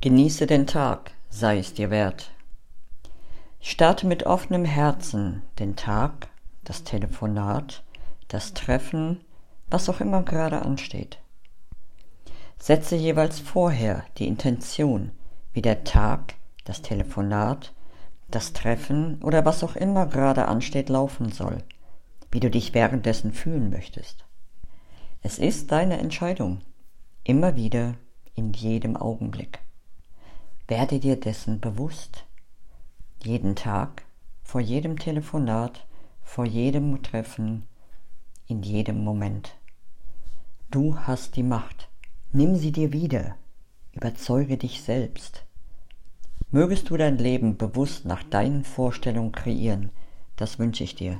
Genieße den Tag, sei es dir wert. Starte mit offenem Herzen den Tag, das Telefonat, das Treffen, was auch immer gerade ansteht. Setze jeweils vorher die Intention, wie der Tag, das Telefonat, das Treffen oder was auch immer gerade ansteht laufen soll, wie du dich währenddessen fühlen möchtest. Es ist deine Entscheidung, immer wieder, in jedem Augenblick. Werde dir dessen bewusst. Jeden Tag, vor jedem Telefonat, vor jedem Treffen, in jedem Moment. Du hast die Macht. Nimm sie dir wieder. Überzeuge dich selbst. Mögest du dein Leben bewusst nach deinen Vorstellungen kreieren. Das wünsche ich dir.